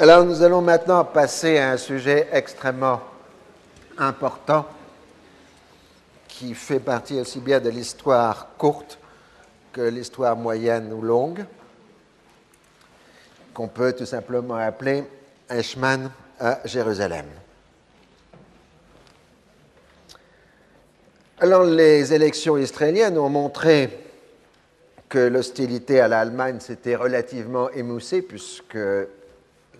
Alors nous allons maintenant passer à un sujet extrêmement important qui fait partie aussi bien de l'histoire courte que l'histoire moyenne ou longue, qu'on peut tout simplement appeler Eichmann à Jérusalem. Alors les élections israéliennes ont montré que l'hostilité à l'Allemagne s'était relativement émoussée puisque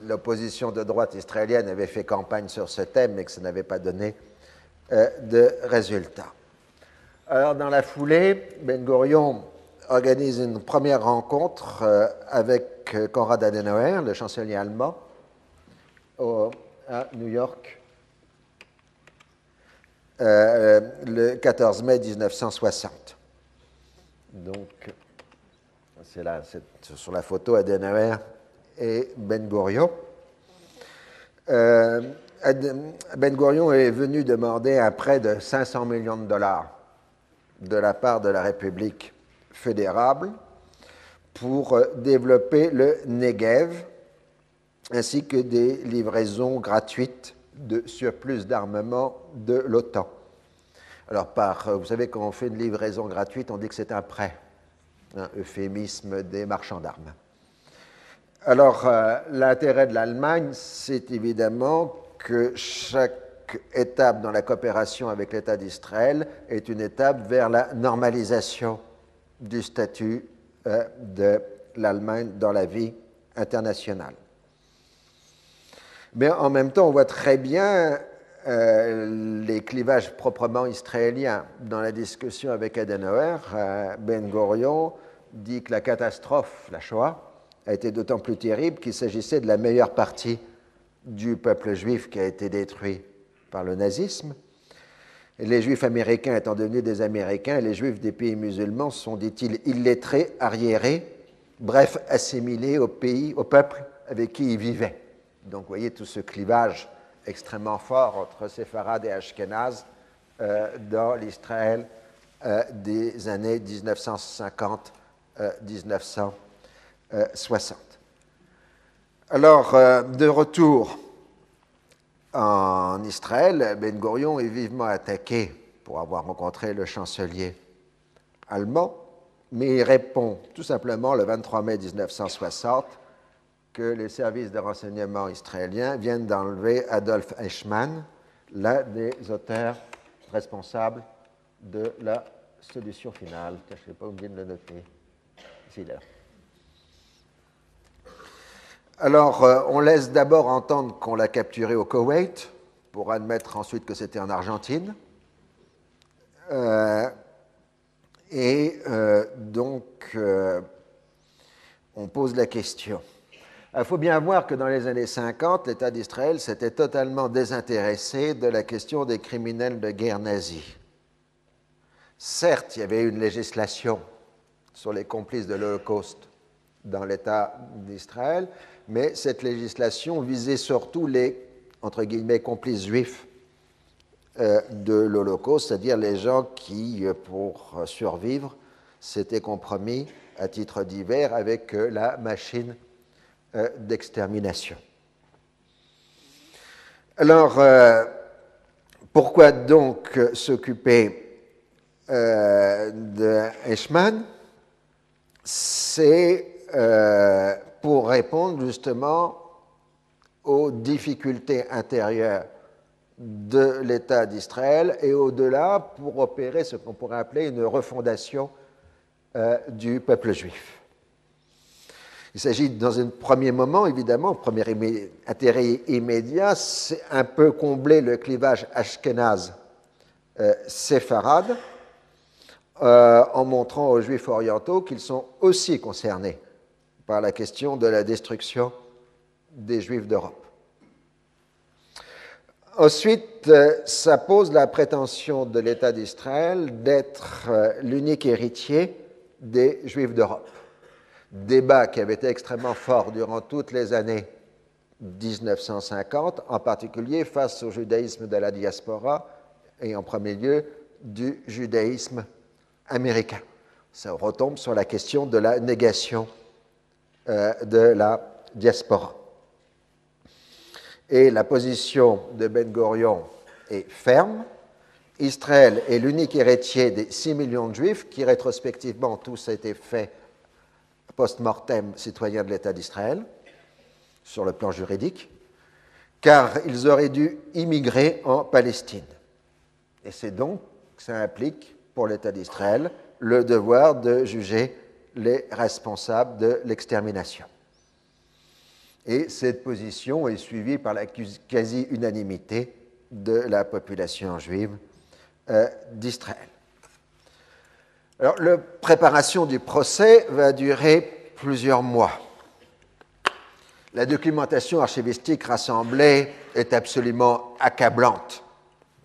l'opposition de droite israélienne avait fait campagne sur ce thème, mais que ça n'avait pas donné euh, de résultat. Alors, dans la foulée, Ben Gurion organise une première rencontre euh, avec euh, Konrad Adenauer, le chancelier allemand, à New York le 14 mai 1960. Donc, c'est là, sur la photo Adenauer et Ben Gurion. Euh, ben Gurion est venu demander un prêt de 500 millions de dollars de la part de la République fédérale pour euh, développer le Negev ainsi que des livraisons gratuites de surplus d'armement de l'OTAN. Alors, par, euh, vous savez, quand on fait une livraison gratuite, on dit que c'est un prêt, un euphémisme des marchands d'armes. Alors, euh, l'intérêt de l'Allemagne, c'est évidemment que chaque étape dans la coopération avec l'État d'Israël est une étape vers la normalisation du statut euh, de l'Allemagne dans la vie internationale. Mais en même temps, on voit très bien euh, les clivages proprement israéliens. Dans la discussion avec Adenauer, Ben Gurion dit que la catastrophe, la Shoah, a été d'autant plus terrible qu'il s'agissait de la meilleure partie du peuple juif qui a été détruit par le nazisme. les juifs américains étant devenus des Américains, les juifs des pays musulmans sont, dit-il, illettrés, arriérés, bref, assimilés au pays, au peuple avec qui ils vivaient. Donc, vous voyez tout ce clivage extrêmement fort entre séfarades et ashkénazes euh, dans l'Israël euh, des années 1950-1960. 60. Euh, Alors, euh, de retour en Israël, Ben Gurion est vivement attaqué pour avoir rencontré le chancelier allemand, mais il répond tout simplement le 23 mai 1960 que les services de renseignement israéliens viennent d'enlever Adolf Eichmann, l'un des auteurs responsables de la solution finale. Je pas où le noter. Là. Alors, euh, on laisse d'abord entendre qu'on l'a capturé au Koweït, pour admettre ensuite que c'était en Argentine. Euh, et euh, donc, on pose la question. Il faut bien voir que dans les années 50, l'État d'Israël s'était totalement désintéressé de la question des criminels de guerre nazis. Certes, il y avait une législation sur les complices de l'Holocauste dans l'État d'Israël, mais cette législation visait surtout les, entre guillemets, complices juifs euh, de l'Holocauste, c'est-à-dire les gens qui, euh, pour survivre, s'étaient compromis à titre divers avec euh, la machine d'extermination. Alors, pourquoi donc s'occuper de C'est pour répondre justement aux difficultés intérieures de l'État d'Israël et au-delà pour opérer ce qu'on pourrait appeler une refondation euh, du peuple juif. Il s'agit, dans un premier moment, évidemment, premier intérêt immédiat, c'est un peu combler le clivage ashkénaze-séfarade euh, euh, en montrant aux juifs orientaux qu'ils sont aussi concernés par la question de la destruction des Juifs d'Europe. Ensuite, euh, ça pose la prétention de l'État d'Israël d'être euh, l'unique héritier des Juifs d'Europe. Débat qui avait été extrêmement fort durant toutes les années 1950, en particulier face au judaïsme de la diaspora et en premier lieu du judaïsme américain. Ça retombe sur la question de la négation de la diaspora. Et la position de Ben Gurion est ferme. Israël est l'unique héritier des 6 millions de juifs qui, rétrospectivement, tous été faits post-mortem citoyens de l'État d'Israël, sur le plan juridique, car ils auraient dû immigrer en Palestine. Et c'est donc, ça implique pour l'État d'Israël le devoir de juger les responsables de l'extermination. Et cette position est suivie par la quasi-unanimité de la population juive euh, d'Israël. Alors, la préparation du procès va durer plusieurs mois. La documentation archivistique rassemblée est absolument accablante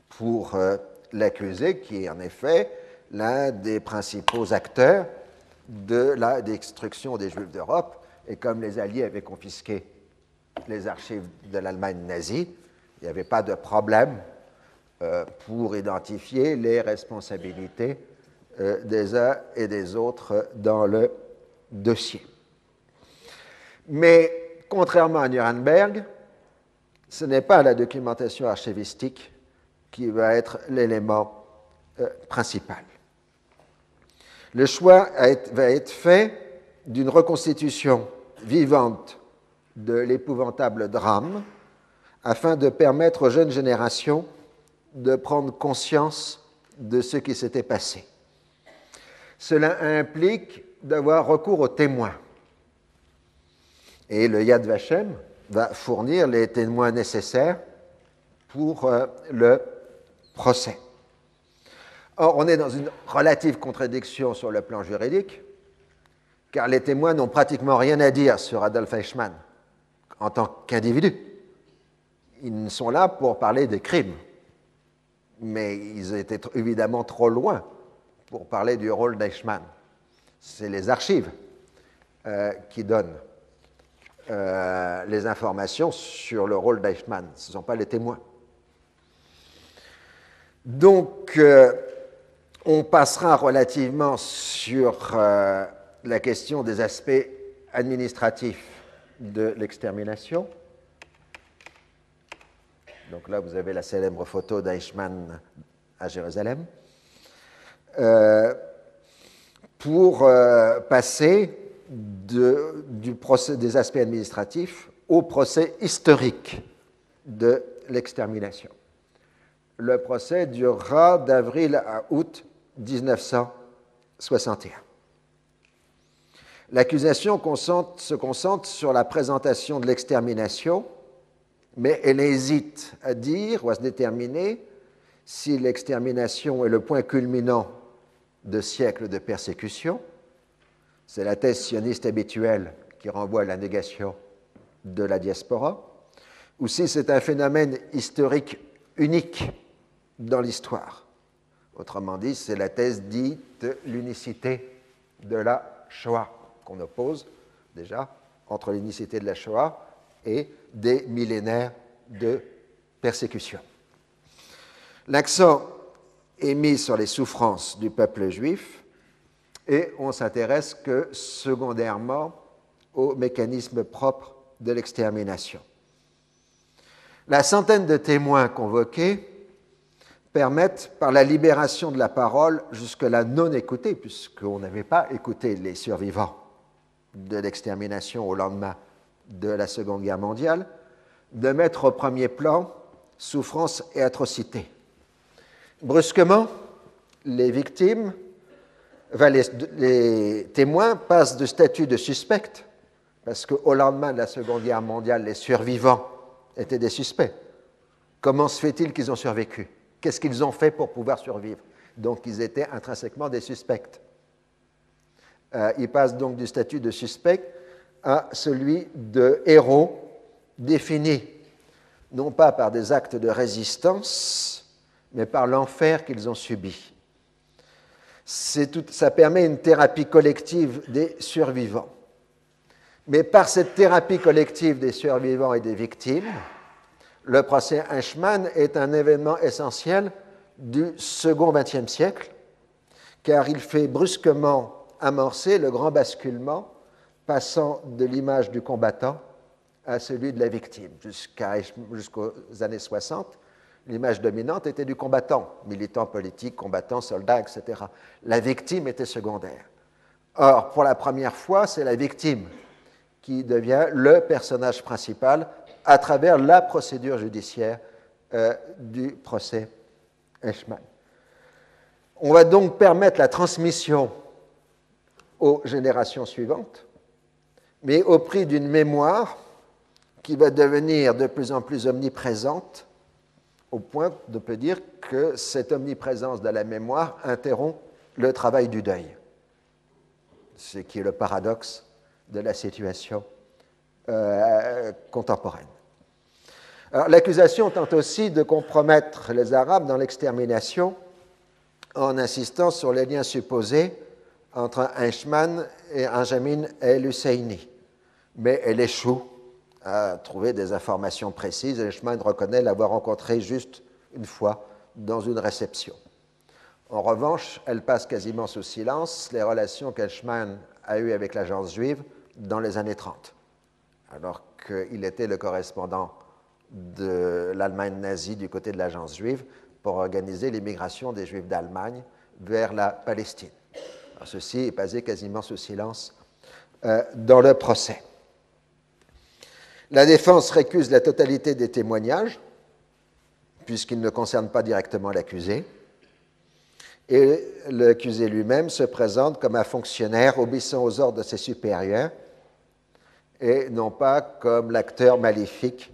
pour euh, l'accusé, qui est en effet l'un des principaux acteurs de la destruction des Juifs d'Europe. Et comme les Alliés avaient confisqué les archives de l'Allemagne nazie, il n'y avait pas de problème euh, pour identifier les responsabilités euh, des uns et des autres dans le dossier. Mais contrairement à Nuremberg, ce n'est pas la documentation archivistique qui va être l'élément euh, principal. Le choix va être fait d'une reconstitution vivante de l'épouvantable drame afin de permettre aux jeunes générations de prendre conscience de ce qui s'était passé. Cela implique d'avoir recours aux témoins. Et le Yad Vashem va fournir les témoins nécessaires pour euh, le procès. Or, on est dans une relative contradiction sur le plan juridique, car les témoins n'ont pratiquement rien à dire sur Adolf Eichmann en tant qu'individu. Ils sont là pour parler des crimes, mais ils étaient évidemment trop loin pour parler du rôle d'Eichmann. C'est les archives euh, qui donnent euh, les informations sur le rôle d'Eichmann, ce ne sont pas les témoins. Donc, euh, on passera relativement sur la question des aspects administratifs de l'extermination. Donc là, vous avez la célèbre photo d'Eichmann à Jérusalem. Euh, pour euh, passer des aspects administratifs au procès historique de l'extermination. Le procès durera d'avril à août 1961. L'accusation se concentre sur la présentation de l'extermination, mais elle hésite à dire ou à se déterminer si l'extermination est le point culminant de siècles de persécution. C'est la thèse sioniste habituelle qui renvoie à la négation de la diaspora, ou si c'est un phénomène historique unique dans l'histoire. Autrement dit, c'est la thèse dite l'unicité de la Shoah qu'on oppose déjà entre l'unicité de la Shoah et des millénaires de persécution. L'accent est mis sur les souffrances du peuple juif et on s'intéresse que secondairement aux mécanismes propres de l'extermination. La centaine de témoins convoqués permettent, par la libération de la parole, jusque-là non écoutée, puisqu'on n'avait pas écouté les survivants de l'extermination au lendemain de la Seconde Guerre mondiale, de mettre au premier plan souffrance et atrocité. Brusquement, les victimes, les, témoins passent de statut de suspect, parce qu'au lendemain de la Seconde Guerre mondiale, les survivants étaient des suspects. Comment se fait-il qu'ils ont survécu? Qu'est-ce qu'ils ont fait pour pouvoir survivre? Donc ils étaient intrinsèquement des suspects. Euh, ils passent donc du statut de suspect à celui de héros défini non pas par des actes de résistance, mais par l'enfer qu'ils ont subi. Ça permet une thérapie collective des survivants. Mais par cette thérapie collective des survivants et des victimes, le procès Eichmann est un événement essentiel du second XXe siècle, car il fait brusquement amorcer le grand basculement passant de l'image du combattant à celui de la victime. Jusqu'aux années 60, l'image dominante était du combattant, militant politique, combattant, soldat, etc. La victime était secondaire. Or, pour la première fois, c'est la victime qui devient le personnage principal à travers la procédure judiciaire euh, du procès Eichmann. On va donc permettre la transmission aux générations suivantes, mais au prix d'une mémoire qui va devenir de plus en plus omniprésente, au point de peut dire que cette omniprésence de la mémoire interrompt le travail du deuil, ce qui est le paradoxe de la situation euh, contemporaine. L'accusation tente aussi de compromettre les Arabes dans l'extermination en insistant sur les liens supposés entre Eichmann et Benjamin el-Husseini. Mais elle échoue à trouver des informations précises. Eichmann reconnaît l'avoir rencontré juste une fois dans une réception. En revanche, elle passe quasiment sous silence les relations qu'Eichmann a eues avec l'agence juive dans les années 30, alors qu'il était le correspondant de l'Allemagne nazie du côté de l'agence juive pour organiser l'immigration des juifs d'Allemagne vers la Palestine. ceci est passé quasiment sous silence euh, dans le procès. La défense récuse la totalité des témoignages, puisqu'ils ne concernent pas directement l'accusé, et l'accusé lui-même se présente comme un fonctionnaire obéissant aux ordres de ses supérieurs et non pas comme l'acteur maléfique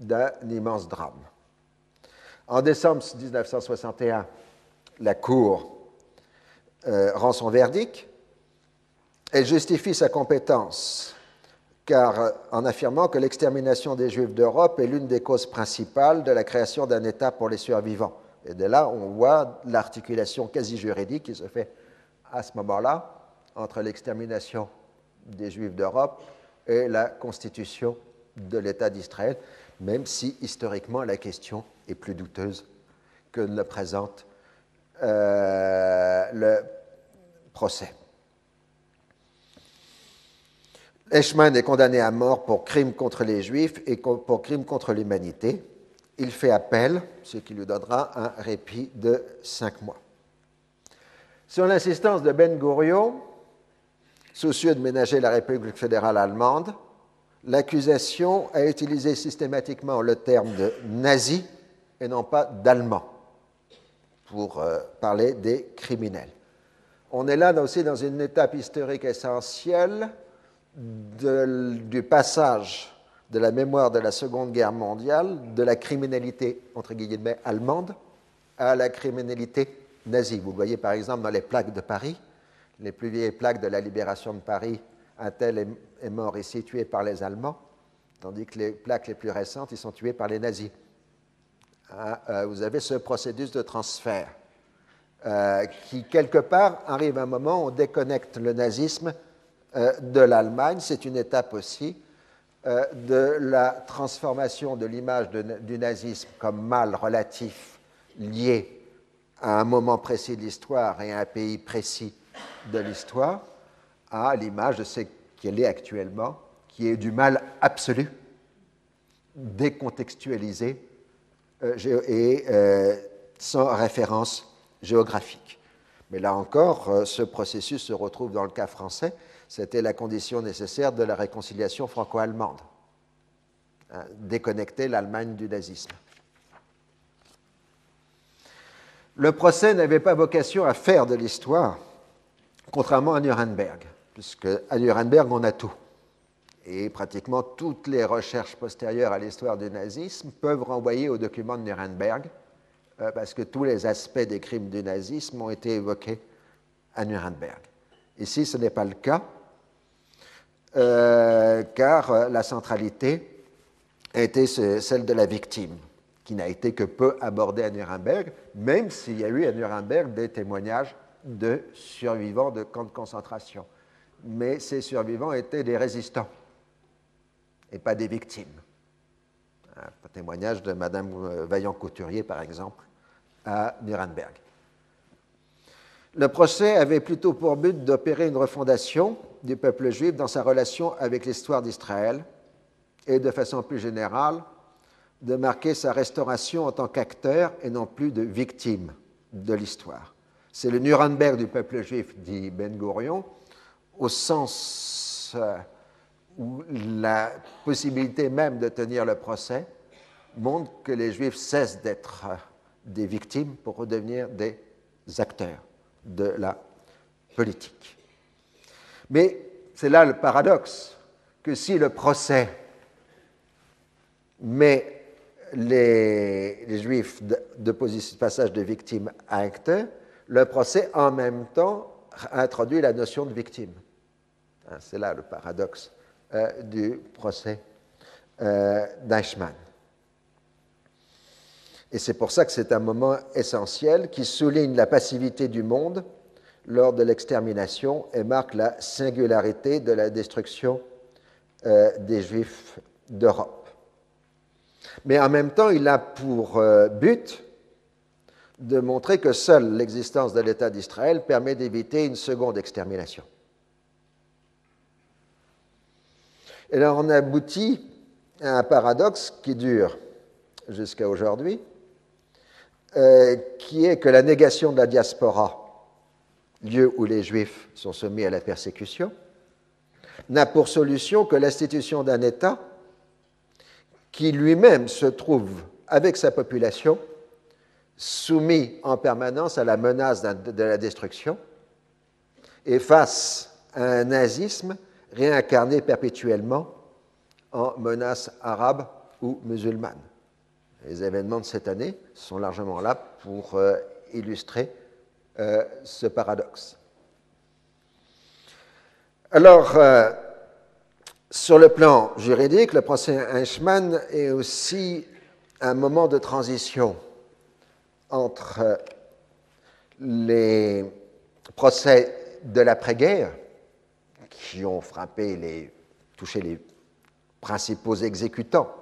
d'un immense drame. En décembre 1961, la Cour euh, rend son verdict. Elle justifie sa compétence car, euh, en affirmant que l'extermination des Juifs d'Europe est l'une des causes principales de la création d'un État pour les survivants. Et de là, on voit l'articulation quasi juridique qui se fait à ce moment-là entre l'extermination des Juifs d'Europe et la constitution de l'État d'Israël même si historiquement la question est plus douteuse que ne le présente euh, le procès. Eichmann est condamné à mort pour crime contre les Juifs et pour crime contre l'humanité. Il fait appel, ce qui lui donnera un répit de cinq mois. Sur l'insistance de Ben Gurion, soucieux de ménager la République fédérale allemande, l'accusation a utilisé systématiquement le terme de nazi et non pas d'allemand pour euh, parler des criminels. On est là aussi dans une étape historique essentielle du passage de la mémoire de la Seconde Guerre mondiale, de la criminalité, entre guillemets, allemande, à la criminalité nazie. Vous voyez par exemple dans les plaques de Paris, les plus vieilles plaques de la libération de Paris un tel est mort et tué par les Allemands, tandis que les plaques les plus récentes, ils sont tués par les nazis. Ah, euh, vous avez ce processus de transfert euh, qui, quelque part, arrive à un moment où on déconnecte le nazisme euh, de l'Allemagne. C'est une étape aussi de la transformation de l'image du nazisme comme mal relatif lié à un moment précis de l'histoire et à un pays précis de l'histoire à l'image de ce qu'elle est actuellement, qui est du mal absolu, décontextualisé euh, et euh, sans référence géographique. Mais là encore, euh, ce processus se retrouve dans le cas français. C'était la condition nécessaire de la réconciliation franco-allemande. Hein, déconnecter l'Allemagne du nazisme. Le procès n'avait pas vocation à faire de l'histoire, contrairement à Nuremberg puisque à Nuremberg, on a tout. Et pratiquement toutes les recherches postérieures à l'histoire du nazisme peuvent renvoyer aux documents de Nuremberg, euh, parce que tous les aspects des crimes du nazisme ont été évoqués à Nuremberg. Ici, ce n'est pas le cas, euh, car euh, la centralité a été celle de la victime, qui n'a été que peu abordée à Nuremberg, même s'il y a eu à Nuremberg des témoignages de survivants de camps de concentration mais ces survivants étaient des résistants et pas des victimes. Un témoignage de Madame euh, Vaillant-Couturier, par exemple, à Nuremberg. Le procès avait plutôt pour but d'opérer une refondation du peuple juif dans sa relation avec l'histoire d'Israël et de façon plus générale de marquer sa restauration en tant qu'acteur et non plus de victime de l'histoire. C'est le Nuremberg du peuple juif, dit Ben Gurion, au sens euh, où la possibilité même de tenir le procès montre que les juifs cessent d'être euh, des victimes pour redevenir des acteurs de la politique. Mais c'est là le paradoxe, que si le procès met les, juifs de, de passage de victime à acteur, le procès en même temps introduit la notion de victime. Hein, c'est là le paradoxe euh, du procès euh, d'Eichmann. Et c'est pour ça que c'est un moment essentiel qui souligne la passivité du monde lors de l'extermination et marque la singularité de la destruction euh, des Juifs d'Europe. Mais en même temps, il a pour but de montrer que seule l'existence de l'État d'Israël permet d'éviter une seconde extermination. Et là, on aboutit à un paradoxe qui dure jusqu'à aujourd'hui, euh, qui est que la négation de la diaspora, lieu où les Juifs sont soumis à la persécution, n'a pour solution que l'institution d'un État qui lui-même se trouve, avec sa population, soumis en permanence à la menace de la destruction et face à un nazisme réincarné perpétuellement en menace arabe ou musulmane. Les événements de cette année sont largement là pour euh, illustrer euh, ce paradoxe. Alors, euh, sur le plan juridique, le procès Eichmann est aussi un moment de transition entre les procès de l'après-guerre, qui ont frappé touché les principaux exécutants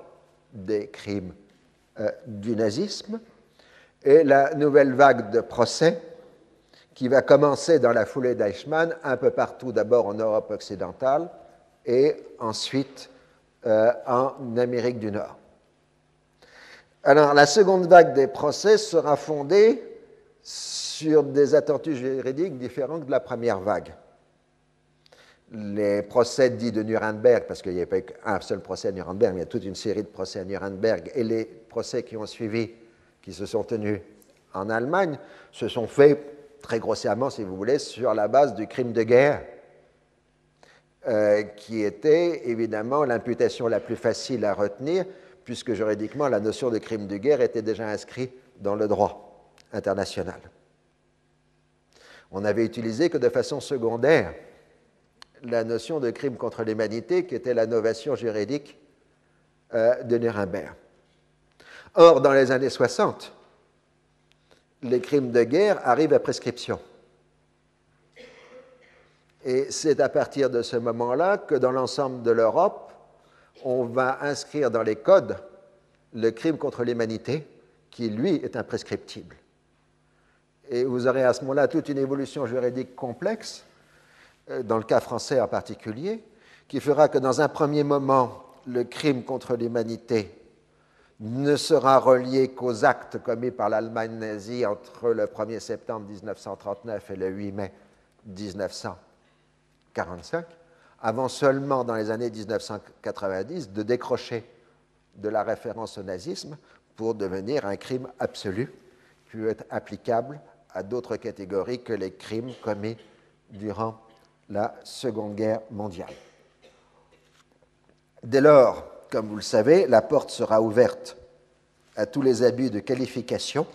des crimes euh, du nazisme, et la nouvelle vague de procès qui va commencer dans la foulée d'Eichmann un peu partout, d'abord en Europe occidentale et ensuite euh, en Amérique du Nord. Alors, la seconde vague des procès sera fondée sur des attentus juridiques différents de la première vague. Les procès dits de Nuremberg, parce qu'il n'y a pas un seul procès à Nuremberg, mais il y a toute une série de procès à Nuremberg, et les procès qui ont suivi, qui se sont tenus en Allemagne, se sont faits très grossièrement, si vous voulez, sur la base du crime de guerre, euh, qui était évidemment l'imputation la plus facile à retenir, puisque juridiquement, la notion de crime de guerre était déjà inscrite dans le droit international. On n'avait utilisé que de façon secondaire la notion de crime contre l'humanité, qui était la novation juridique euh, de Nuremberg. Or, dans les années 60, les crimes de guerre arrivent à prescription. Et c'est à partir de ce moment-là que dans l'ensemble de l'Europe, on va inscrire dans les codes le crime contre l'humanité, qui lui est imprescriptible. Et vous aurez à ce moment-là toute une évolution juridique complexe euh, dans le cas français en particulier, qui fera que dans un premier moment, le crime contre l'humanité ne sera relié qu'aux actes commis par l'Allemagne nazie entre le 1er septembre 1939 et le 8 mai 1945, avant seulement dans les années 1990 de décrocher de la référence au nazisme pour devenir un crime absolu qui peut être applicable à d'autres catégories que les crimes commis durant la Seconde Guerre mondiale. Dès lors, comme vous le savez, la porte sera ouverte à tous les abus de qualification,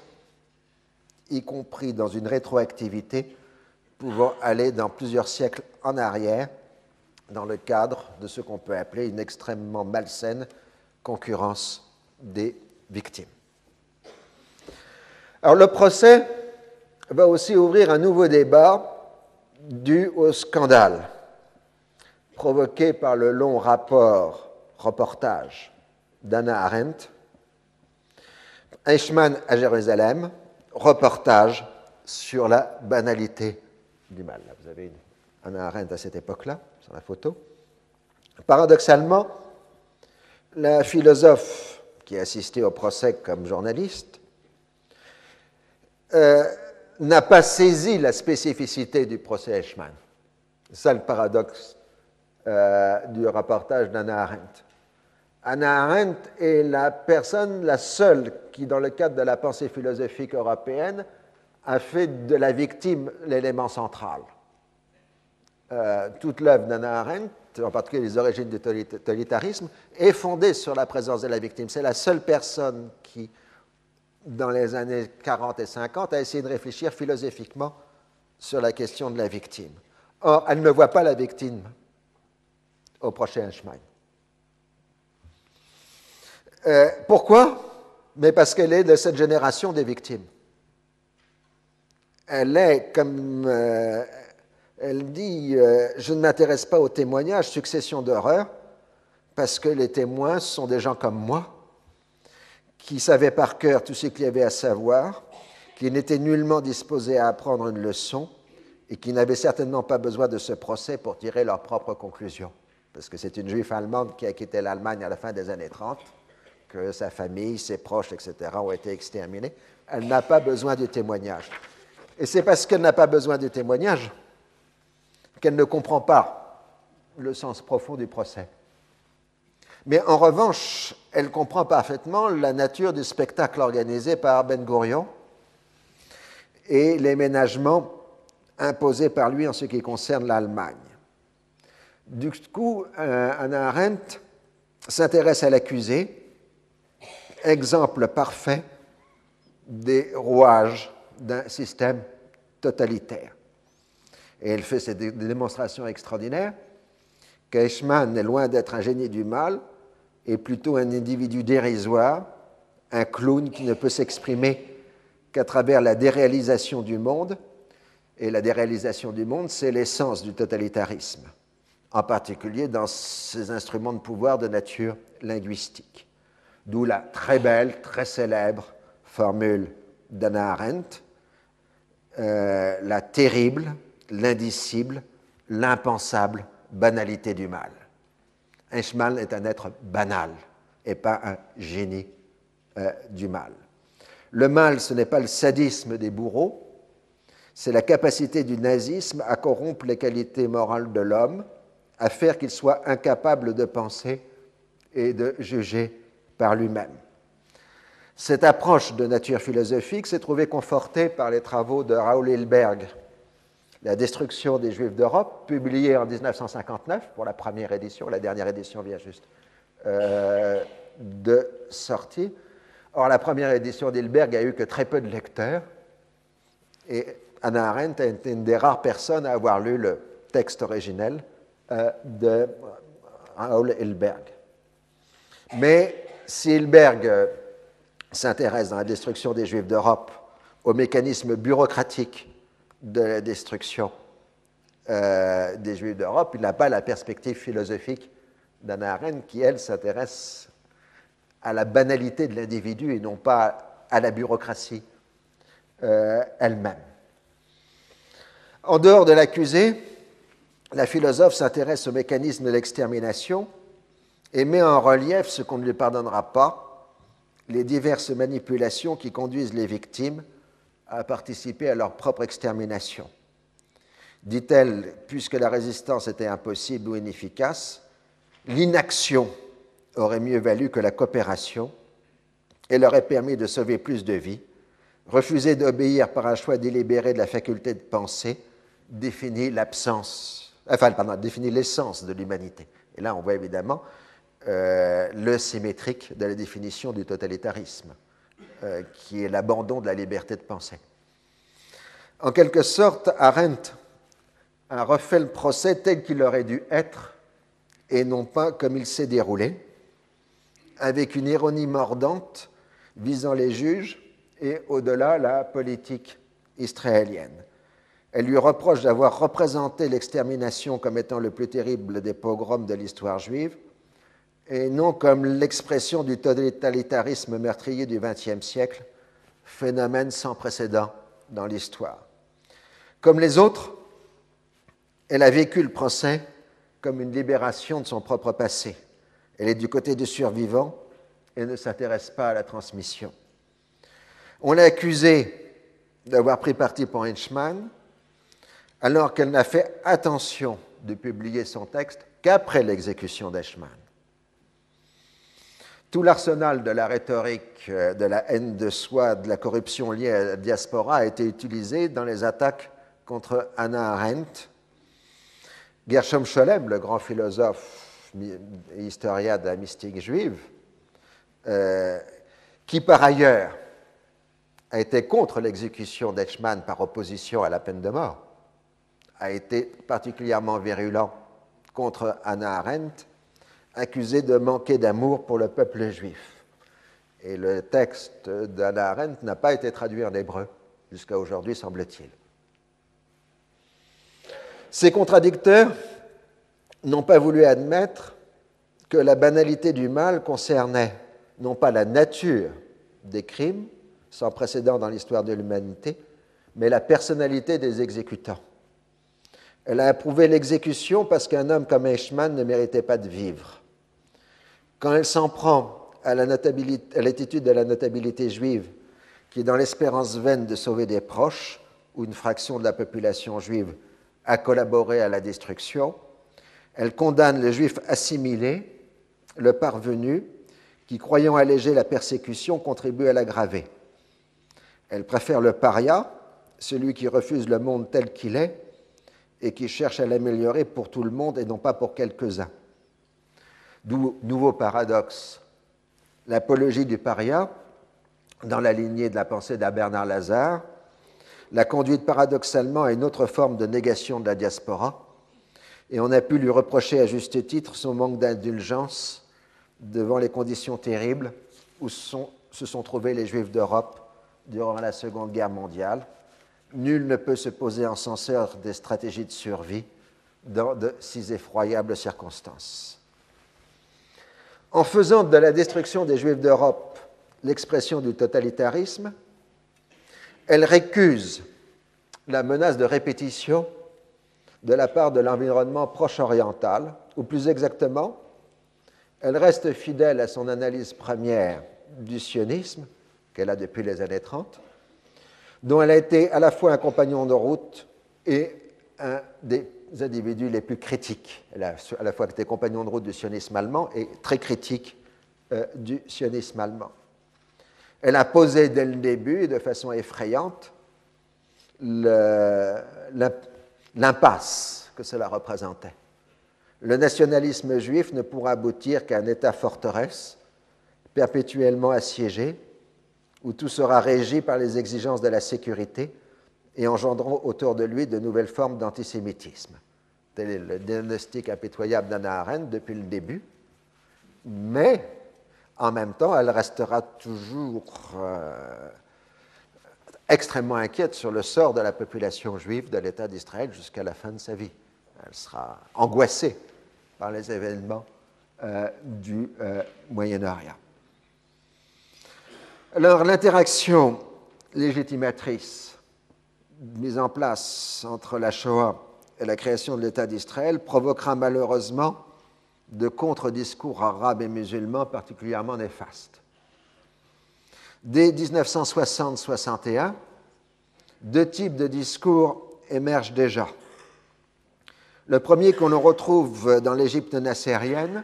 y compris dans une rétroactivité pouvant aller dans plusieurs siècles en arrière, dans le cadre de ce qu'on peut appeler une extrêmement malsaine concurrence des victimes. Alors le procès va aussi ouvrir un nouveau débat dû au scandale provoqué par le long rapport, reportage d'Anna Arendt, Eichmann à Jérusalem, reportage sur la banalité du mal. vous avez Anna Arendt à cette époque-là, la photo. Paradoxalement, la philosophe qui a assisté au procès comme journaliste euh, n'a pas saisi la spécificité du procès Eichmann. C'est le paradoxe euh, du reportage d'Anna Arendt. Anna Arendt est la personne, la seule qui, dans le cadre de la pensée philosophique européenne, a fait de la victime l'élément central. Euh, toute l'œuvre d'Anna Arendt, en particulier les origines du totalitarisme, est fondée sur la présence de la victime. C'est la seule personne qui, dans les années 40 et 50, a essayé de réfléchir philosophiquement sur la question de la victime. Or, elle ne voit pas la victime au prochain chemin. Euh, pourquoi? Mais parce qu'elle est de cette génération des victimes. Elle est, comme euh, elle dit, euh, je ne m'intéresse pas aux témoignages, succession d'horreurs, parce que les témoins sont des gens comme moi, qui savaient par cœur tout ce qu'il y avait à savoir, qui n'étaient nullement disposés à apprendre une leçon et qui n'avaient certainement pas besoin de ce procès pour tirer leurs propres conclusions. Parce que c'est une juive allemande qui a quitté l'Allemagne à la fin des années 30, que sa famille, ses proches, etc., ont été exterminés. Elle n'a pas besoin de témoignage. Et c'est parce qu'elle n'a pas besoin de témoignage qu'elle ne comprend pas le sens profond du procès. Mais en revanche, elle comprend parfaitement la nature du spectacle organisé par Ben Gurion et les ménagements imposés par lui en ce qui concerne l'Allemagne. Du coup, euh, Anna Arendt s'intéresse à l'accusé, exemple parfait des rouages d'un système totalitaire. Et elle fait ces démonstrations extraordinaires qu'Eichmann est loin d'être un génie du mal, est plutôt un individu dérisoire, un clown qui ne peut s'exprimer qu'à travers la déréalisation du monde. Et la déréalisation du monde, c'est l'essence du totalitarisme, en particulier dans ces instruments de pouvoir de nature linguistique. D'où la très belle, très célèbre formule d'Anna Arendt, euh, la terrible, l'indicible, l'impensable banalité du mal. Eichmann est un être banal et pas un génie euh, du mal. Le mal, ce n'est pas le sadisme des bourreaux, c'est la capacité du nazisme à corrompre les qualités morales de l'homme, à faire qu'il soit incapable de penser et de juger par lui-même. Cette approche de nature philosophique s'est trouvée confortée par les travaux de Raoul Hilberg, La destruction des Juifs d'Europe, publié en 1959 pour la première édition, la dernière édition vient juste euh, de sortir. Or, la première édition d'Hilberg a eu que très peu de lecteurs, et Anna Arendt a été une des rares personnes à avoir lu le texte originel euh, de Raoul Hilberg. Mais si Hilberg euh, s'intéresse dans la destruction des Juifs d'Europe au mécanisme bureaucratique de la destruction euh, des Juifs d'Europe, il n'a pas la perspective philosophique d'Anna Arendt qui, elle, s'intéresse à la banalité de l'individu et non pas à la bureaucratie euh, elle-même. En dehors de l'accusé, la philosophe s'intéresse au mécanisme de l'extermination et met en relief ce qu'on ne lui pardonnera pas, les diverses manipulations qui conduisent les victimes à participer à leur propre extermination. Dit-elle, puisque la résistance était impossible ou inefficace, l'inaction aurait mieux valu que la coopération et leur aurait permis de sauver plus de vies. Refuser d'obéir par un choix délibéré de la faculté de penser définit l'absence, définit l'essence de l'humanité. Et là, on voit évidemment euh, le symétrique de la définition du totalitarisme, euh, qui est l'abandon de la liberté de penser. En quelque sorte, Arendt a refait le procès tel qu'il aurait dû être et non pas comme il s'est déroulé avec une ironie mordante visant les juges et au-delà la politique israélienne. Elle lui reproche d'avoir représenté l'extermination comme étant le plus terrible des pogroms de l'histoire juive et non comme l'expression du totalitarisme meurtrier du XXe siècle, phénomène sans précédent dans l'histoire. Comme les autres, elle a vécu le procès comme une libération de son propre passé Elle est du côté des survivants et ne s'intéresse pas à la transmission. On l'a accusée d'avoir pris parti pour Henchman, alors qu'elle n'a fait attention de publier son texte qu'après l'exécution d'Eichmann. Tout l'arsenal de la rhétorique, euh, de la haine de soi, de la corruption liée à la diaspora a été utilisé dans les attaques contre Anna Arendt. Gershom Scholem, le grand philosophe et historien de la mystique juive, euh, qui par ailleurs a été contre l'exécution d'Eichmann par opposition à la peine de mort, a été particulièrement virulent contre Anna Arendt, accusée de manquer d'amour pour le peuple juif. Et le texte d'Anna Arendt n'a pas été traduit en hébreu jusqu'à aujourd'hui, semble-t-il. Ces contradicteurs n'ont pas voulu admettre que la banalité du mal concernait non pas la nature des crimes, sans précédent dans l'histoire de l'humanité, mais la personnalité des exécutants. Elle a approuvé l'exécution parce qu'un homme comme Eichmann ne méritait pas de vivre. Quand elle s'en prend à l'attitude de la notabilité juive, qui dans l'espérance vaine de sauver des proches, ou une fraction de la population juive a collaboré à la destruction, elle condamne le juif assimilé, le parvenu, qui, croyant alléger la persécution, contribue à l'aggraver. Elle préfère le paria, celui qui refuse le monde tel qu'il est, et qui cherche à l'améliorer pour tout le monde et non pas pour quelques-uns. Nouveau paradoxe. L'apologie du paria, dans la lignée de la pensée d'A Bernard Lazare, l'a conduite paradoxalement à une autre forme de négation de la diaspora, et on a pu lui reprocher à juste titre son manque d'indulgence devant les conditions terribles où se sont trouvés les Juifs d'Europe durant la Seconde Guerre mondiale, Nul ne peut se poser en censeur des stratégies de survie dans de si effroyables circonstances. En faisant de la destruction des Juifs d'Europe l'expression du totalitarisme, elle récuse la menace de répétition de la part de l'environnement proche-oriental, ou plus exactement, elle reste fidèle à son analyse première du sionisme, qu'elle a depuis les années 30, dont elle a été à la fois un compagnon de route et un des individus les plus critiques. À la fois été compagnon de route du sionisme allemand et très critique euh, du sionisme allemand. Elle a posé dès le début, de façon effrayante, l'impasse que cela représentait. Le nationalisme juif ne pourra aboutir qu'à un État forteresse, perpétuellement assiégé, où tout sera régi par les exigences de la sécurité et engendrant autour de lui de nouvelles formes d'antisémitisme. Tel est le diagnostic impitoyable d'Anna Arendt depuis le début, mais en même temps, elle restera toujours euh, extrêmement inquiète sur le sort de la population juive de l'État d'Israël jusqu'à la fin de sa vie. Elle sera angoissée par les événements euh, du euh, Moyen-Orient. Alors l'interaction légitimatrice mise en place entre la Shoah et la création de l'État d'Israël provoquera malheureusement de contre-discours arabes et musulmans particulièrement néfastes. Dès 1960-61, deux types de discours émergent déjà. Le premier qu'on retrouve dans l'Égypte nassérienne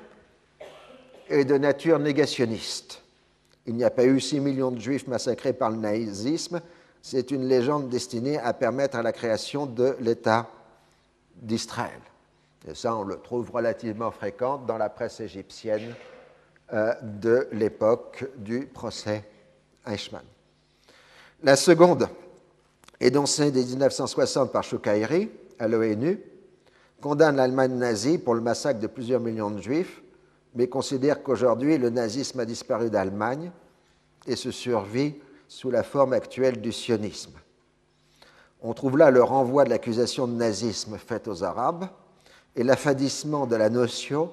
est de nature négationniste il n'y a pas eu 6 millions de juifs massacrés par le nazisme. C'est une légende destinée à permettre la création de l'État d'Israël. Et ça, on le trouve relativement fréquent dans la presse égyptienne euh, de l'époque du procès Eichmann. La seconde, énoncée dès 1960 par Choukaïri à l'ONU, condamne l'Allemagne nazie pour le massacre de plusieurs millions de juifs mais considère qu'aujourd'hui le nazisme a disparu d'Allemagne et se survit sous la forme actuelle du sionisme. On trouve là le renvoi de l'accusation de nazisme faite aux Arabes et l'affadissement de la notion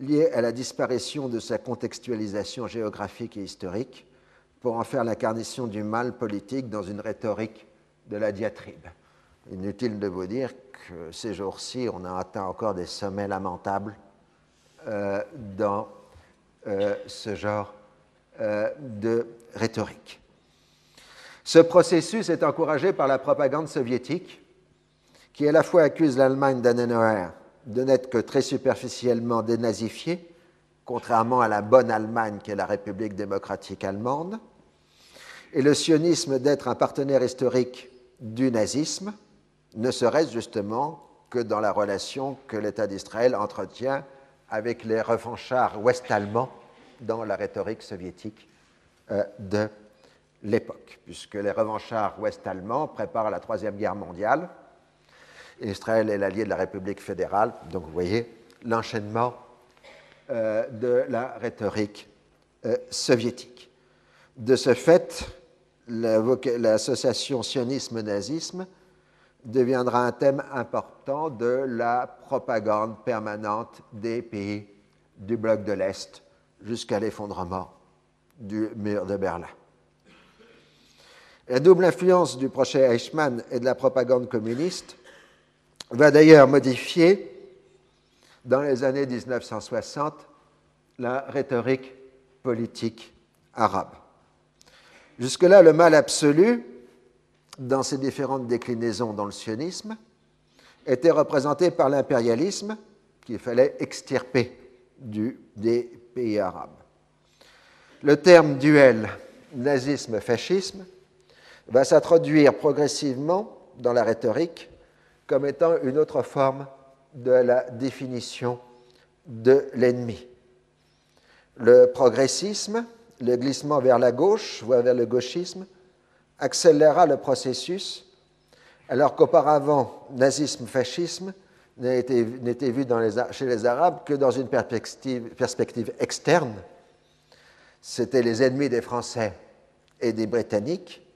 liée à la disparition de sa contextualisation géographique et historique pour en faire l'incarnation du mal politique dans une rhétorique de la diatribe. Inutile de vous dire que ces jours-ci, on a atteint encore des sommets lamentables euh, dans ce genre de rhétorique. Ce processus est encouragé par la propagande soviétique, qui à la fois accuse l'Allemagne d'Annenauer de n'être que très superficiellement dénazifiée, contrairement à la bonne Allemagne qui est la République démocratique allemande, et le sionisme d'être un partenaire historique du nazisme, ne serait-ce justement que dans la relation que l'État d'Israël entretient avec les revanchards ouest-allemands dans la rhétorique soviétique euh, de l'époque, puisque les revanchards ouest-allemands préparent la Troisième Guerre mondiale. Israël est l'allié de la République fédérale, donc vous voyez l'enchaînement euh, de la rhétorique euh, soviétique. De ce fait, l'association sionisme-nazisme deviendra un thème important de la propagande permanente des pays du bloc de l'Est jusqu'à l'effondrement du mur de Berlin. La double influence du projet Eichmann et de la propagande communiste va d'ailleurs modifier, dans les années 1960, la rhétorique politique arabe. Jusque-là, le mal absolu, dans ses différentes déclinaisons dans le sionisme, était représenté par l'impérialisme qu'il fallait extirper des pays arabes. Le terme duel nazisme-fascisme va s'introduire progressivement dans la rhétorique comme étant une autre forme de la définition de l'ennemi. Le progressisme, le glissement vers la gauche, voire vers le gauchisme, accélérera le processus, alors qu'auparavant, nazisme-fascisme n'était vu chez les Arabes que dans une perspective externe. C'était les ennemis des Français et des Britanniques,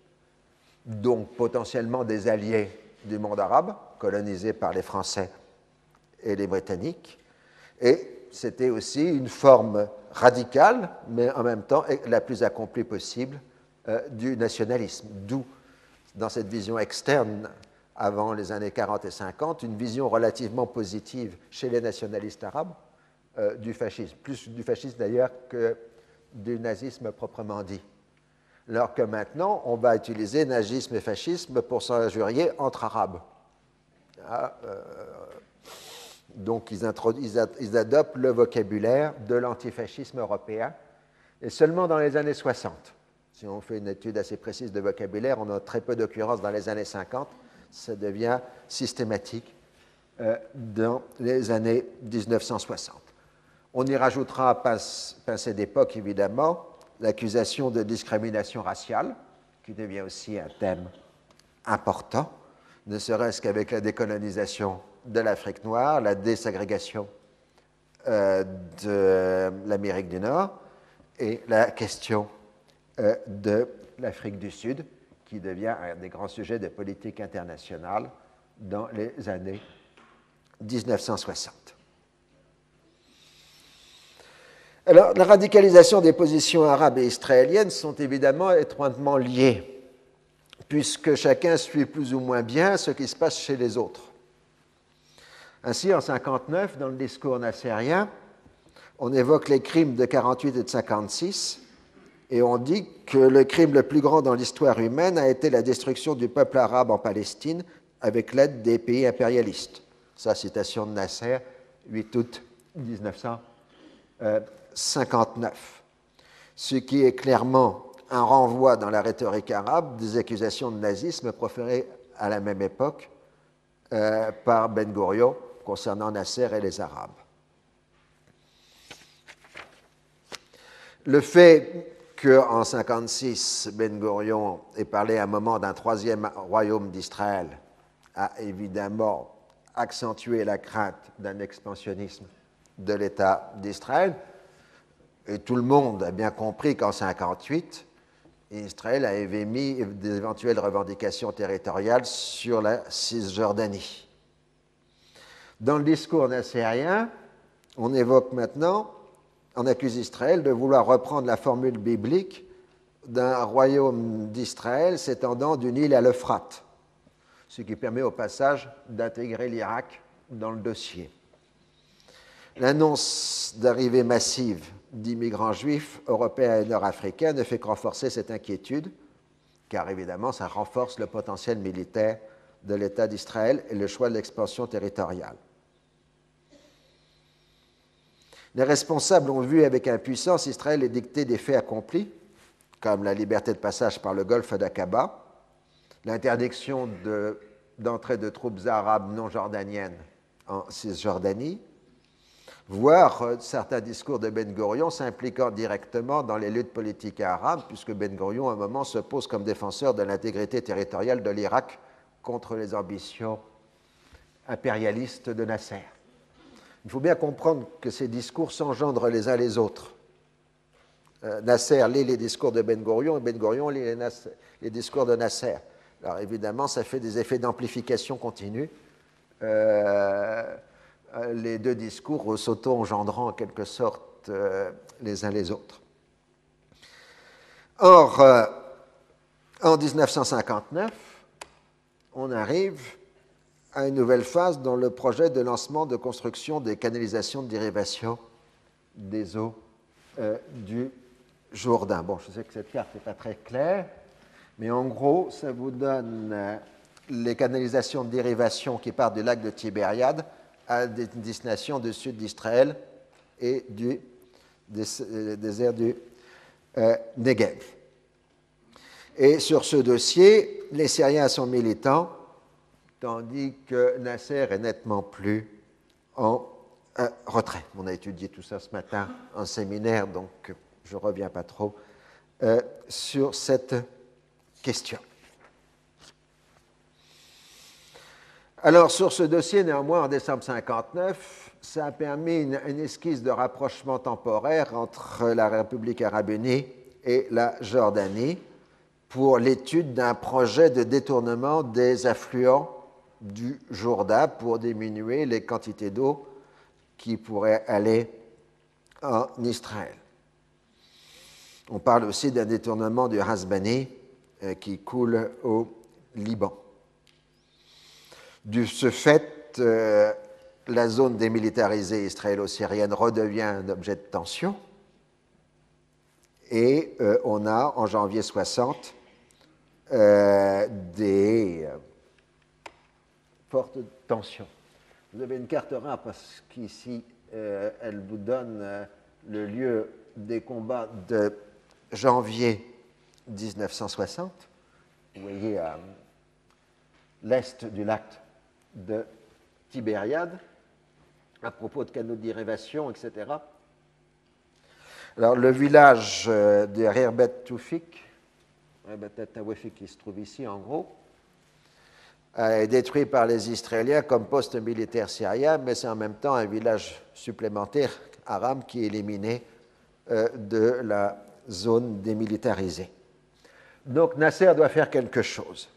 donc potentiellement des alliés du monde arabe, colonisé par les Français et les Britanniques. Et c'était aussi une forme radicale, mais en même temps la plus accomplie possible euh, du nationalisme. D'où, dans cette vision externe, avant les années 40 et 50, une vision relativement positive chez les nationalistes arabes euh, du fascisme, plus du fascisme d'ailleurs que du nazisme proprement dit. Alors que maintenant, on va utiliser nazisme et fascisme pour s'injurier entre arabes. Ah, euh, donc ils, adoptent le vocabulaire de l'antifascisme européen, et seulement dans les années 60. Si on fait une étude assez précise de vocabulaire, on a très peu d'occurrences dans les années 50, ça devient systématique euh, dans les années 1960. On y rajoutera, pincé d'époque évidemment, l'accusation de discrimination raciale, qui devient aussi un thème important, ne serait-ce qu'avec la décolonisation de l'Afrique noire, la désagrégation euh, de l'Amérique du Nord et la question euh, de l'Afrique du Sud, qui devient un des grands sujets de politique internationale dans les années 1960. Alors, la radicalisation des positions arabes et israéliennes sont évidemment étroitement liées, puisque chacun suit plus ou moins bien ce qui se passe chez les autres. Ainsi, en 1959, dans le discours nassérien, on évoque les crimes de 48 et de 56, et on dit que le crime le plus grand dans l'histoire humaine a été la destruction du peuple arabe en Palestine avec l'aide des pays impérialistes. Sa citation de Nasser, 8 août 1959. Ce qui est clairement un renvoi dans la rhétorique arabe des accusations de nazisme proférées à la même époque euh, par Ben Gurion concernant Nasser et les Arabes. Le fait qu'en 1956, Ben Gurion ait parlé à un moment d'un troisième royaume d'Israël a évidemment accentué la crainte d'un expansionnisme de l'État d'Israël. Et tout le monde a bien compris qu'en 1958, Israël avait mis des éventuelles revendications territoriales sur la Cisjordanie. Dans le discours nassérien, on évoque maintenant, on accuse Israël de vouloir reprendre la formule biblique d'un royaume d'Israël s'étendant d'une île à l'Euphrate, ce qui permet au passage d'intégrer l'Irak dans le dossier. L'annonce d'arrivée massive d'immigrants juifs européens et nord-africains ne fait que renforcer cette inquiétude, car évidemment, ça renforce le potentiel militaire de l'État d'Israël et le choix de l'expansion territoriale. Les responsables ont vu avec impuissance Israël édicter des faits accomplis, comme la liberté de passage par le golfe d'Aqaba, l'interdiction d'entrée de, troupes arabes non jordaniennes en Cisjordanie, voire euh, certains discours de Ben Gurion s'impliquant directement dans les luttes politiques arabes, puisque Ben Gurion, à un moment, se pose comme défenseur de l'intégrité territoriale de l'Irak contre les ambitions impérialistes de Nasser. Il faut bien comprendre que ces discours s'engendrent les uns les autres. Euh, Nasser lit les discours de Ben Gurion et Ben Gurion lit les, discours de Nasser. Alors évidemment, ça fait des effets d'amplification continue. Euh, les deux discours s'auto-engendrant en quelque sorte les uns les autres. Or, en 1959, on arrive à une nouvelle phase dans le projet de lancement de construction des canalisations de dérivation des eaux euh, du Jourdain. Bon, je sais que cette carte n'est pas très claire, mais en gros, ça vous donne euh, les canalisations de dérivation qui partent du lac de Tibériade à des destinations du sud d'Israël et du euh, désert du Negev. Et sur ce dossier, les Syriens sont militants tandis que Nasser est nettement plus en euh, retrait. On a étudié tout ça ce matin en séminaire, donc je ne reviens pas trop euh, sur cette question. Alors, sur ce dossier, néanmoins, en décembre 1959, ça a permis une, esquisse de rapprochement temporaire entre la République arabe unie et la Jordanie pour l'étude d'un projet de détournement des affluents du Jourdain pour diminuer les quantités d'eau qui pourraient aller en Israël. On parle aussi d'un détournement du Hasbani euh, qui coule au Liban. De ce fait, euh, la zone démilitarisée israélo-syrienne redevient un objet de tension et euh, on a en janvier 60 des forte tension. Vous avez une carte rare parce qu'ici, euh, elle vous donne euh, le lieu des combats de janvier 1960. Vous voyez à l'est du lac de Tibériade, à propos de canaux d'irrivation, etc. Alors, le village euh, de Rirbet Toufik, qui se trouve ici en gros, est détruit par les Israéliens comme poste militaire syrien, mais c'est en même temps un village supplémentaire arabe qui est éliminé euh, de la zone démilitarisée. Donc Nasser doit faire quelque chose.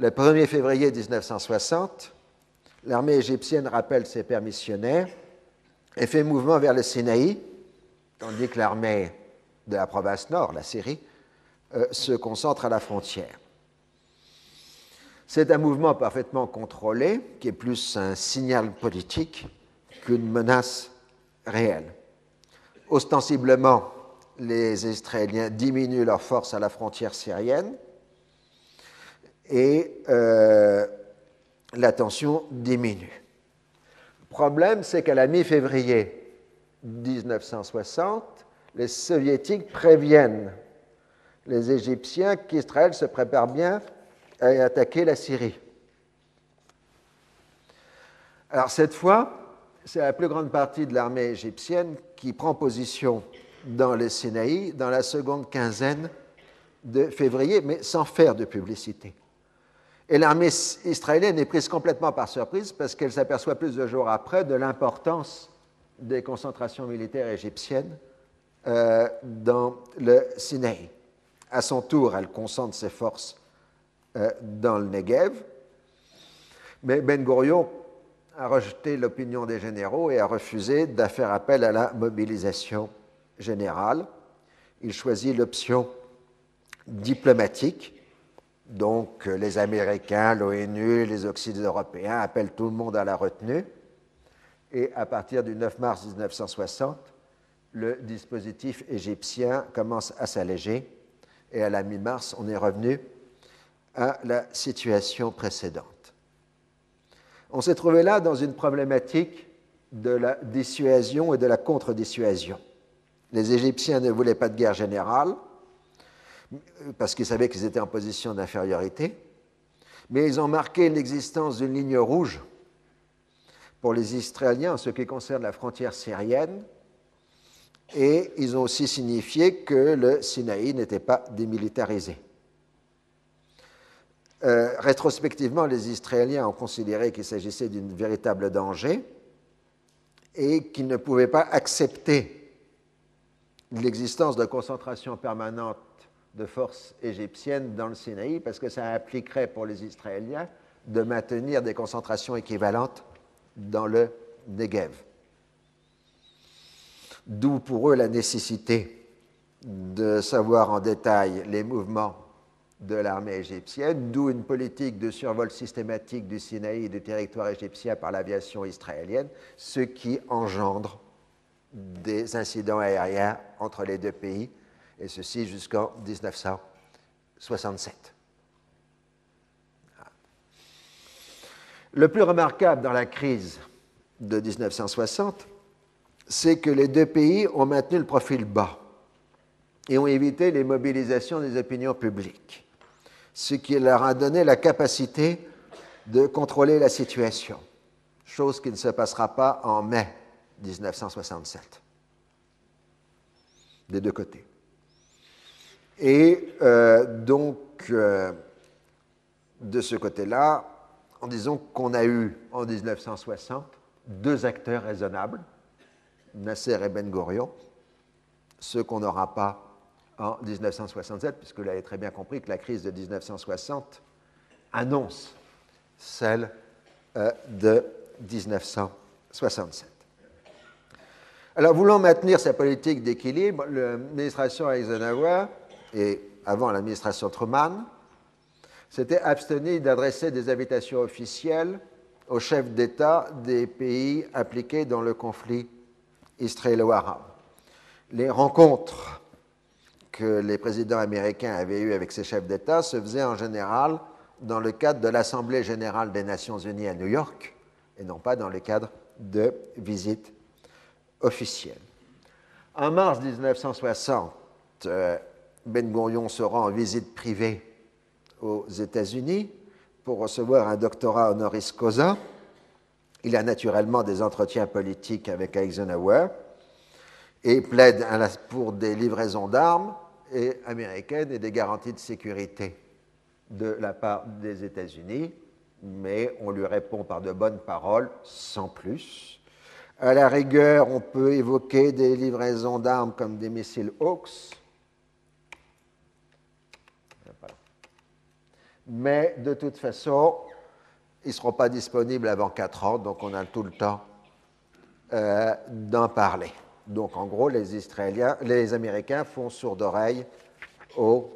Le 1er février 1960, l'armée égyptienne rappelle ses permissionnaires et fait mouvement vers le Sinaï, tandis que l'armée de la province nord, la Syrie, euh, se concentre à la frontière. C'est un mouvement parfaitement contrôlé, qui est plus un signal politique qu'une menace réelle. Ostensiblement, les Israéliens diminuent leur force à la frontière syrienne et euh, la tension diminue. Le problème, c'est qu'à la mi-février 1960, les soviétiques préviennent les Égyptiens qu'Israël se prépare bien à attaquer la Syrie. Alors cette fois, c'est la plus grande partie de l'armée égyptienne qui prend position dans le Sinaï dans la seconde quinzaine de février, mais sans faire de publicité. Et l'armée israélienne est prise complètement par surprise parce qu'elle s'aperçoit plus de jours après de l'importance des concentrations militaires égyptiennes euh, dans le Sinaï. À son tour, elle concentre ses forces euh, dans le Negev. Mais Ben Gurion a rejeté l'opinion des généraux et a refusé de faire appel à la mobilisation générale. Il choisit l'option diplomatique. Donc les Américains, l'ONU, les Occidentaux européens appellent tout le monde à la retenue. Et à partir du 9 mars 1960, le dispositif égyptien commence à s'alléger et à la mi-mars, on est revenu à la situation précédente. On s'est trouvé là dans une problématique de la dissuasion et de la contre-dissuasion. Les Égyptiens ne voulaient pas de guerre générale parce qu'ils savaient qu'ils étaient en position d'infériorité, mais ils ont marqué l'existence d'une ligne rouge pour les Israéliens en ce qui concerne la frontière syrienne, et ils ont aussi signifié que le Sinaï n'était pas démilitarisé. Euh, rétrospectivement, les Israéliens ont considéré qu'il s'agissait d'un véritable danger et qu'ils ne pouvaient pas accepter l'existence de concentration permanente de forces égyptiennes dans le Sinaï parce que ça impliquerait pour les Israéliens de maintenir des concentrations équivalentes dans le Negev. D'où pour eux la nécessité de savoir en détail les mouvements de l'armée égyptienne, d'où une politique de survol systématique du Sinaï et du territoire égyptien par l'aviation israélienne, ce qui engendre des incidents aériens entre les deux pays, et ceci jusqu'en 1967. Le plus remarquable dans la crise de 1960, c'est que les deux pays ont maintenu le profil bas et ont évité les mobilisations des opinions publiques, ce qui leur a donné la capacité de contrôler la situation, chose qui ne se passera pas en mai 1967, des deux côtés. Et euh, donc, euh, de ce côté-là, en disant qu'on a eu en 1960 deux acteurs raisonnables, Nasser et Ben Gurion, ce qu'on n'aura pas en 1967, puisque vous avez très bien compris que la crise de 1960 annonce celle euh, de 1967. Alors, voulant maintenir sa politique d'équilibre, l'administration Eisenhower, et avant l'administration Truman, s'était abstenue d'adresser des invitations officielles aux chefs d'État des pays impliqués dans le conflit israélo-arabe. Les rencontres que les présidents américains avaient eues avec ces chefs d'État se faisaient en général dans le cadre de l'Assemblée générale des Nations unies à New York et non pas dans le cadre de visites officielles. En mars 1960, euh, Ben Gurion se rend en visite privée aux États-Unis pour recevoir un doctorat honoris causa. Il a naturellement des entretiens politiques avec Eisenhower et plaide pour des livraisons d'armes américaines et des garanties de sécurité de la part des États-Unis, mais on lui répond par de bonnes paroles, sans plus. À la rigueur, on peut évoquer des livraisons d'armes comme des missiles Hawks, mais de toute façon, ils ne seront pas disponibles avant 4 ans, donc on a tout le temps euh, d'en parler. Donc en gros, les, Israéliens, les Américains font sourde oreille aux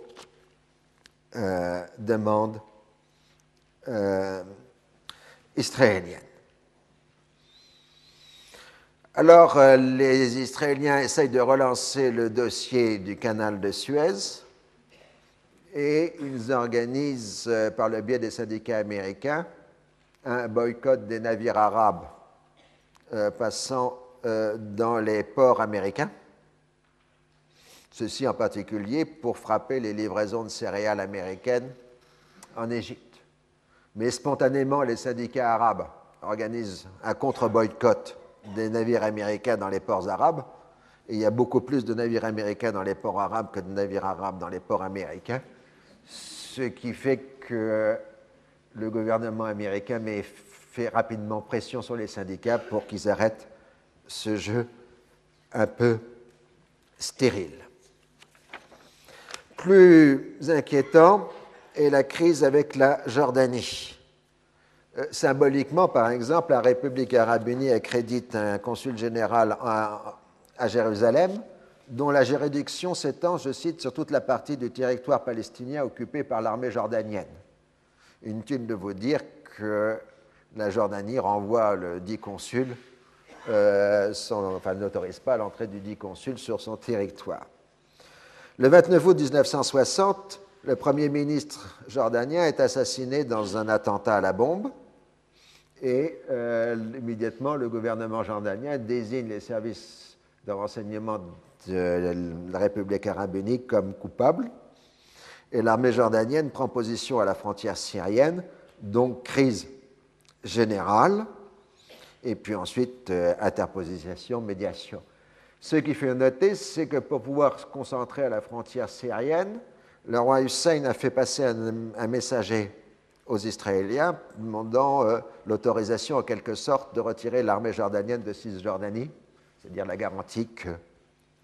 euh, demandes euh, israéliennes. Alors, les Israéliens essayent de relancer le dossier du canal de Suez et ils organisent, euh, par le biais des syndicats américains, un boycott des navires arabes euh, passant euh, dans les ports américains. Ceci en particulier pour frapper les livraisons de céréales américaines en Égypte. Mais spontanément, les syndicats arabes organisent un contre-boycott des navires américains dans les ports arabes. Et il y a beaucoup plus de navires américains dans les ports arabes que de navires arabes dans les ports américains ce qui fait que le gouvernement américain met, fait rapidement pression sur les syndicats pour qu'ils arrêtent ce jeu un peu stérile. Plus inquiétant est la crise avec la Jordanie. Euh, symboliquement, par exemple, la République arabe unie accrédite un consul général à Jérusalem dont la juridiction s'étend, je cite, sur toute la partie du territoire palestinien occupé par l'armée jordanienne. Inutile de vous dire que la Jordanie renvoie le dit consul euh, enfin, n'autorise pas l'entrée du dit consul sur son territoire. Le 29 août 1960, le Premier ministre jordanien est assassiné dans un attentat à la bombe et euh, immédiatement le gouvernement jordanien désigne les services de renseignement de la République arabe unique comme coupables et l'armée jordanienne prend position à la frontière syrienne, donc crise générale, et puis ensuite euh, interposition, médiation. Ce qui fait noter, c'est que pour pouvoir se concentrer à la frontière syrienne, le roi Hussein a fait passer un, messager aux Israéliens demandant euh, l'autorisation en quelque sorte de retirer l'armée jordanienne de Cisjordanie, c'est-à-dire la garantie que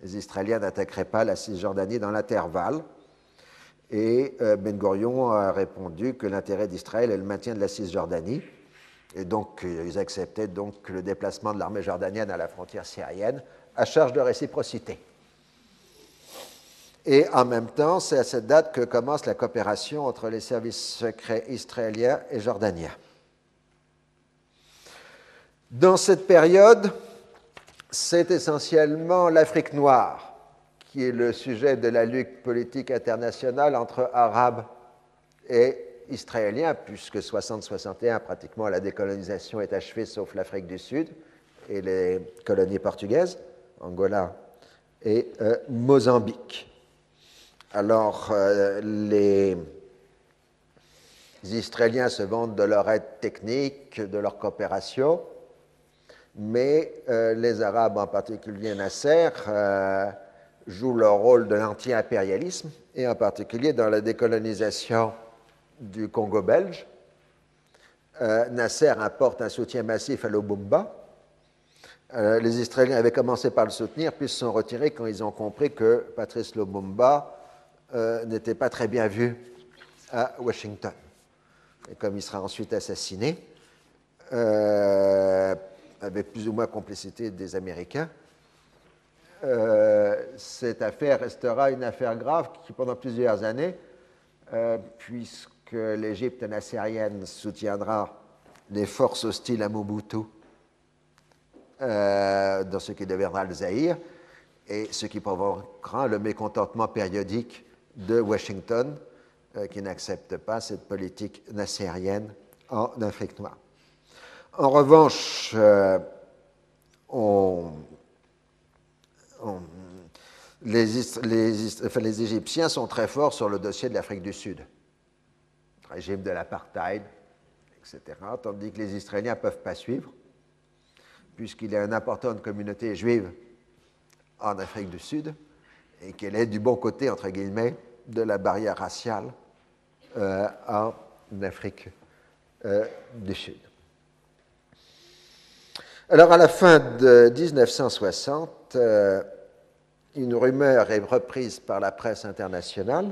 les Israéliens n'attaqueraient pas la Cisjordanie dans l'intervalle. Et euh, Ben Gurion a répondu que l'intérêt d'Israël est le maintien de la Cisjordanie. Et donc, euh, ils acceptaient donc le déplacement de l'armée jordanienne à la frontière syrienne à charge de réciprocité. Et en même temps, c'est à cette date que commence la coopération entre les services secrets israéliens et jordaniens. Dans cette période, c'est essentiellement l'Afrique noire qui est le sujet de la lutte politique internationale entre Arabes et Israéliens, puisque 60-61, pratiquement la décolonisation est achevée, sauf l'Afrique du Sud et les colonies portugaises, Angola et euh, Mozambique. Alors, euh, les Israéliens se vantent de leur aide technique, de leur coopération, mais euh, les Arabes, en particulier Nasser, jouent leur rôle de l'anti-impérialisme, et en particulier dans la décolonisation du Congo belge. Euh, Nasser apporte un soutien massif à l'Obumba. Euh, les Israéliens avaient commencé par le soutenir, puis se sont retirés quand ils ont compris que Patrice Lobumba euh, n'était pas très bien vu à Washington. Et comme il sera ensuite assassiné, avec plus ou moins complicité des Américains, euh, cette affaire restera une affaire grave qui, pendant plusieurs années, euh, puisque l'Égypte nassérienne soutiendra les forces hostiles à Mobutu euh, dans ce qui deviendra le Zaïre, et ce qui provoquera le mécontentement périodique de Washington, qui n'accepte pas cette politique nassérienne en Afrique noire. En revanche, les, les, Égyptiens sont très forts sur le dossier de l'Afrique du Sud, régime de l'apartheid, etc., tandis que les Israéliens ne peuvent pas suivre, puisqu'il y a une importante communauté juive en Afrique du Sud et qu'elle est du bon côté, entre guillemets, de la barrière raciale euh, en Afrique euh, du Sud. Alors, à la fin de 1960, euh, une rumeur est reprise par la presse internationale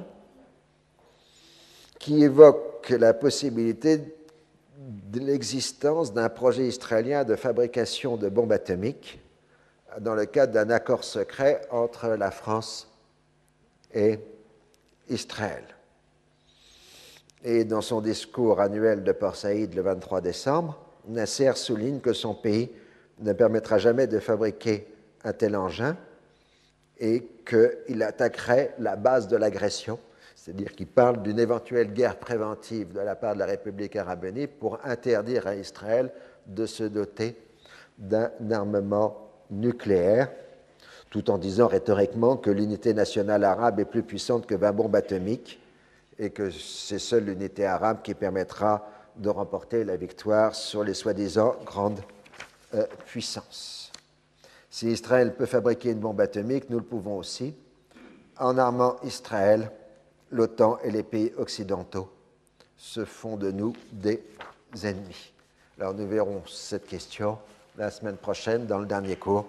qui évoque la possibilité de l'existence d'un projet israélien de fabrication de bombes atomiques dans le cadre d'un accord secret entre la France et Israël. Et dans son discours annuel de Port Saïd le 23 décembre, Nasser souligne que son pays ne permettra jamais de fabriquer un tel engin et qu'il attaquerait la base de l'agression, c'est-à-dire qu'il parle d'une éventuelle guerre préventive de la part de la République arabe unie pour interdire à Israël de se doter d'un armement nucléaire, tout en disant rhétoriquement que l'unité nationale arabe est plus puissante que 20 bombes atomiques et que c'est seule l'unité arabe qui permettra de remporter la victoire sur les soi-disant grandes euh, puissance. Si Israël peut fabriquer une bombe atomique, nous le pouvons aussi. En armant Israël, l'OTAN et les pays occidentaux se font de nous des ennemis. Alors nous verrons cette question la semaine prochaine dans le dernier cours